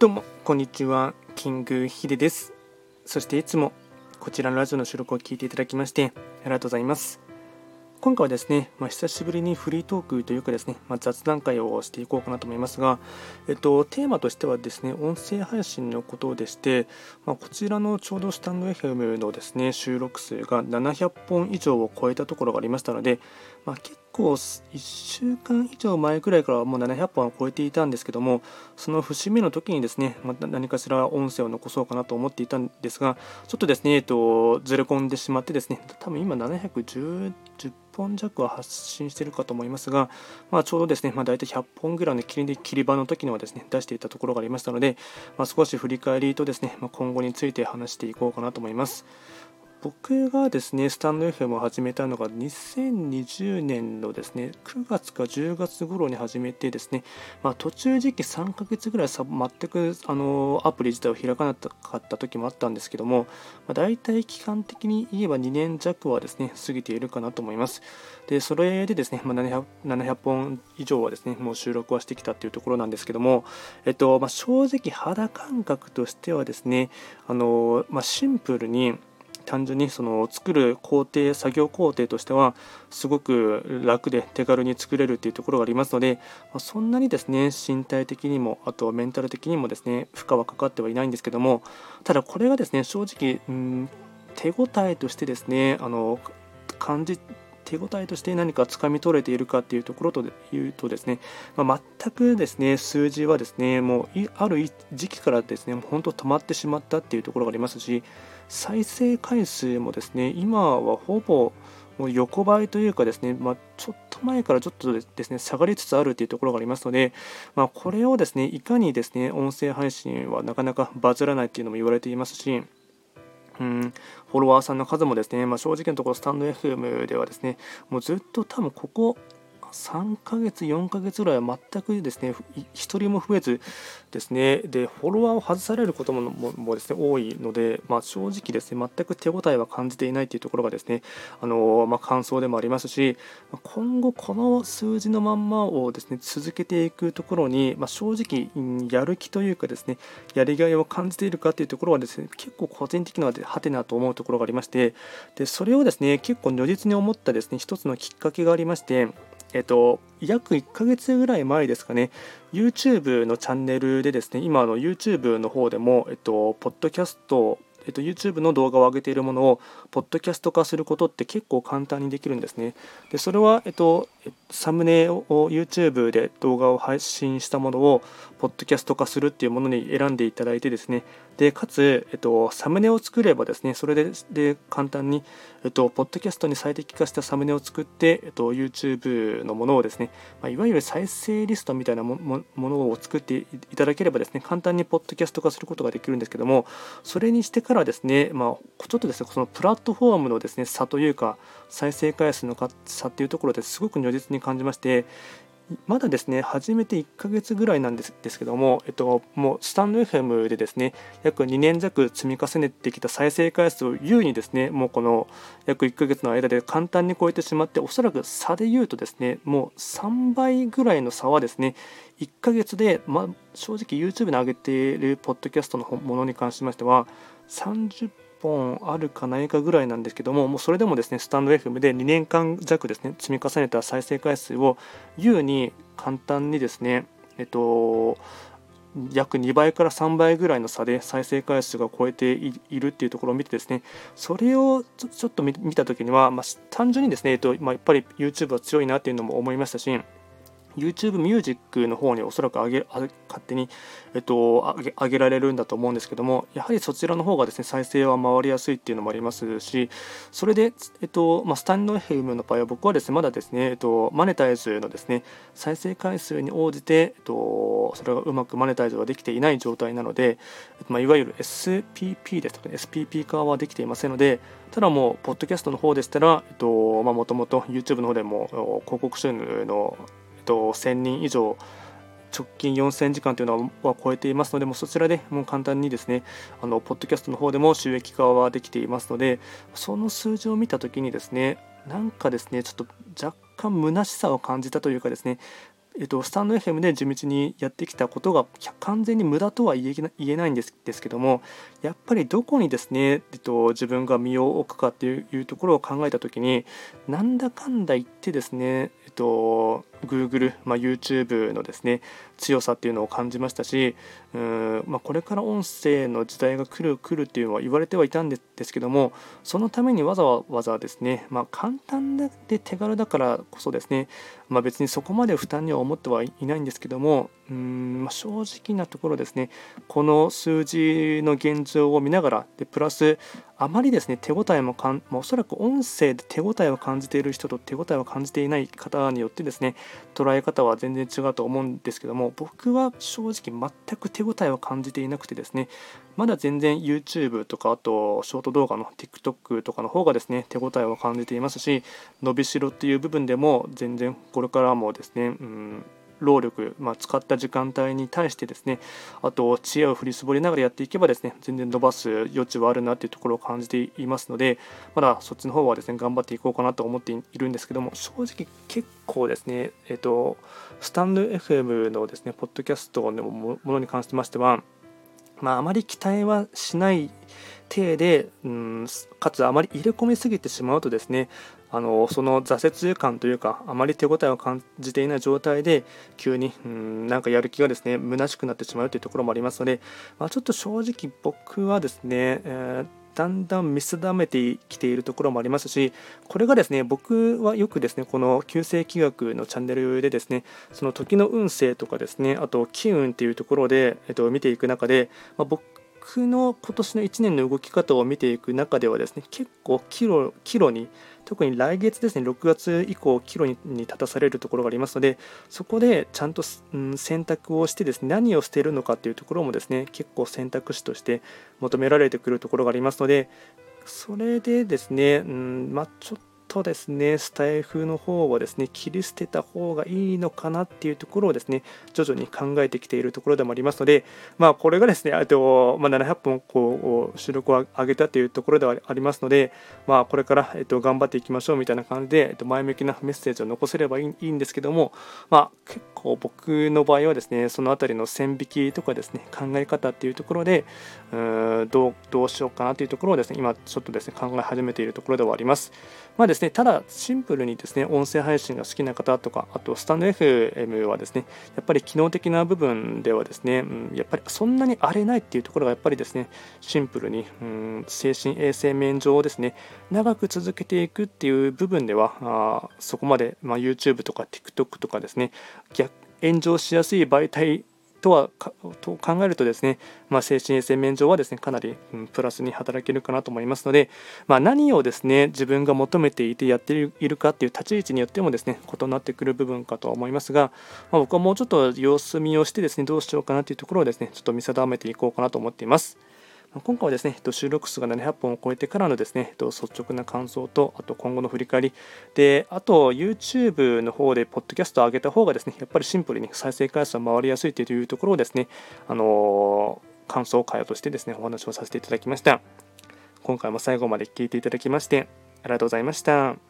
どうも、こんにちは。キングヒデです。そしていつもこちらのラジオの収録を聞いていただきましてありがとうございます。今回はですね、まあ、久しぶりにフリートークというかですね、まあ、雑談会をしていこうかなと思いますが、えっと、テーマとしてはですね、音声配信のことでして、まあ、こちらのちょうどスタンド FM のですね、収録数が700本以上を超えたところがありましたので、まあ、結構1週間以上前くらいからもう700本を超えていたんですけども、その節目の時にですね、また何かしら音声を残そうかなと思っていたんですが、ちょっとですね、えっと、ずれ込んでしまってですね、多分今710本弱は発信しているかと思いますが、まあ、ちょうどですね、まあ、大体100本ぐらいの切り切り場の時にはですね出していたところがありましたので、まあ、少し振り返りとですね、ま、今後について話していこうかなと思います。僕がですね、スタンド FM を始めたのが2020年のですね、9月か10月頃に始めてですね、まあ、途中時期3ヶ月ぐらいさ全くあのアプリ自体を開かなかった時もあったんですけども、まあ、大体期間的に言えば2年弱はですね、過ぎているかなと思います。で、それでですね、まあ、700, 700本以上はですね、もう収録はしてきたというところなんですけども、えっと、まあ、正直肌感覚としてはですね、あのまあ、シンプルに単純にその作る工程作業工程としてはすごく楽で手軽に作れるっていうところがありますので、まそんなにですね身体的にもあとメンタル的にもですね負荷はかかってはいないんですけどもただこれがですね正直うん手応えとしてですねあの感じ手応えとして何かつかみ取れているかっていうところというとですね、まあ、全くですね数字はですねもうある時期からですね本当止まってしまったっていうところがありますし再生回数もですね今はほぼもう横ばいというかですね、まあ、ちょっと前からちょっとですね下がりつつあるというところがありますので、まあ、これをですねいかにですね音声配信はなかなかバズらないっていうのも言われていますしうんフォロワーさんの数もですね、まあ、正直なところスタンド FM ではですねもうずっと多分ここ3ヶ月、4ヶ月ぐらいは全くですね、1人も増えずですね、で、フォロワーを外されることももですね、多いので、まあ、正直ですね、全く手応えは感じていないというところがですね、あのまあ、感想でもありますし、今後この数字のまんまをですね、続けていくところに、まあ、正直、やる気というかですね、やりがいを感じているかというところはですね、結構個人的なので、はてなと思うところがありまして、で、それをですね、結構如実に思ったですね、一つのきっかけがありまして、えっと、約1ヶ月ぐらい前ですかね、YouTube のチャンネルでですね、今の YouTube の方でも、えっと、ポッドキャストえっと、YouTube の動画を上げているものをポッドキャスト化することって結構簡単にできるんですね。でそれは、えっと、サムネを YouTube で動画を配信したものをポッドキャスト化するっていうものに選んでいただいてですね。でかつ、えっと、サムネを作ればですねそれでで簡単に、えっと、ポッドキャストに最適化したサムネを作って、えっと、YouTube のものをですね、まあ、いわゆる再生リストみたいなものを作っていただければですね簡単にポッドキャスト化することができるんですけどもそれにしてからですね、まあ、ちょっとですねそのプラットフォームのですね差というか再生回数の差っていうところですごく如実に感じましてまだですね始めて1ヶ月ぐらいなんですですけども、えっと、もうスタンド FM でですね約2年弱積み重ねてきた再生回数を優にですねもうこの約1ヶ月の間で簡単に超えてしまっておそらく差で言うとですねもう3倍ぐらいの差はですね1ヶ月で、ま正直 YouTube に上げているポッドキャストのものに関しましては30本あるかないかぐらいなんですけども、もうそれでもですね、スタンド FM で2年間弱ですね、積み重ねた再生回数を優に簡単にですね、えっと、約2倍から3倍ぐらいの差で再生回数が超えているっていうところを見てですね、それをちょっと見たときには、まあ、単純にですね、えっとまあ、やっぱり YouTube は強いなっていうのも思いましたし、YouTube ミュージックの方におそらく上げ勝手に、えっと、上げ上げられるんだと思うんですけども、やはりそちらの方がですね再生は回りやすいっていうのもありますし、それで、えっとまあ、スタンド FM の場合は僕はですねまだですね、えっと、マネタイズのですね再生回数に応じて、えっと、それがうまくマネタイズができていない状態なので、まあ、いわゆる SPP ですとか、ね、SPP 化はできていませんので、ただもう、ポッドキャストの方でしたら、えっと、もともと YouTube の方でも広告収入のと、1000人以上直近4000時間というのは超えていますので、もうそちらでもう簡単にですね、あのポッドキャストの方でも収益化はできていますので、その数字を見たときにですね、なんかですね、ちょっと若干虚しさを感じたというかですね、えっと、スタンド FM で地道にやってきたことが完全に無駄とは言えないんですですけどもやっぱりどこにですね、えっと、自分が身を置くかっていうところを考えた時になんだかんだ言ってですね、えっと、Google、まあ、YouTube のですね強さっていうのを感じましたしうん、まあ、これから音声の時代が来る来るっていうのは言われてはいたんですけどもそのためにわざわざですね、まあ、簡単で手軽だからこそですね、まあ、別にそこまで負担には思ってはいないんですけどもうん、ま正直なところですね。この数字の現状を見ながらでプラスあまりですね手応えもかん、まあ、おそらく音声で手応えを感じている人と手応えを感じていない方によってですね捉え方は全然違うと思うんですけども僕は正直全く手応えを感じていなくてですねまだ全然 YouTube とかあとショート動画の TikTok とかの方がですね手応えを感じていますし伸びしろっていう部分でも全然これからもですね、うん労力、まあ、使った時間帯に対してですねあと知恵を振り絞りながらやっていけばですね全然伸ばす余地はあるなというところを感じていますのでまだそっちの方はですね頑張っていこうかなと思っているんですけども正直結構ですねえっ、とスタンド FM のですねポッドキャストのものに関してましてはまああまり期待はしない体で、うん、かつあまり入れ込みすぎてしまうとですねあのその挫折感というかあまり手応えを感じていない状態で急にうんなんかやる気がですね虚しくなってしまうというところもありますので、まあ、ちょっと正直僕はですね、えーだんだん見定めてきているところもありますしこれがですね僕はよくですねこの旧世紀学のチャンネルでですねその時の運勢とかですねあと機運っていうところで、えっと、見ていく中で、まあ、僕の今年の1年の動き方を見ていく中ではですね結構岐路岐路に特に来月ですね、6月以降、岐路に立たされるところがありますので、そこでちゃんと、うん、選択をしてですね、何を捨てるのかというところもですね、結構選択肢として求められてくるところがありますので、それでですね、うん、まあ、ちょっとですね、スタイフの方はですね、切り捨てた方がいいのかなっていうところをですね、徐々に考えてきているところでもありますので、まあ、これがですね、あと、まあ、700本こう収録を上げたというところではありますので、まあ、これから、えっと、頑張っていきましょうみたいな感じで、えっと、前向きなメッセージを残せればいいんですけども、まあ、結構僕の場合はですね、その辺りの線引きとかですね、考え方っていうところで、うんどうどうしようかなというところをですね、今ちょっとですね、考え始めているところではあります。まあですね、ただシンプルにですね、音声配信が好きな方とか、あとスタンド FM はですね、やっぱり機能的な部分ではですね、うん、やっぱりそんなに荒れないっていうところがやっぱりですね、シンプルに、うん、精神衛生面上ですね、長く続けていくっていう部分では、あそこまで、まあ、YouTube とか TikTok とかですね、逆炎上しやすい媒体とはと考えるとですね、まあ、精神衛生面上はですねかなり、うん、プラスに働けるかなと思いますので、まあ、何をですね自分が求めていてやっているかっていう立ち位置によってもですね異なってくる部分かとは思いますが、まあ、僕はもうちょっと様子見をしてですねどうしようかなというところをですねちょっと見定めていこうかなと思っています。今回はですね、収録数が700本を超えてからのですね、率直な感想と、あと今後の振り返り、で、あと YouTube の方でポッドキャストを上げた方がですね、やっぱりシンプルに再生回数が回りやすいというところをですね、あのー、感想会話としてですね、お話をさせていただきました。今回も最後まで聞いていただきまして、ありがとうございました。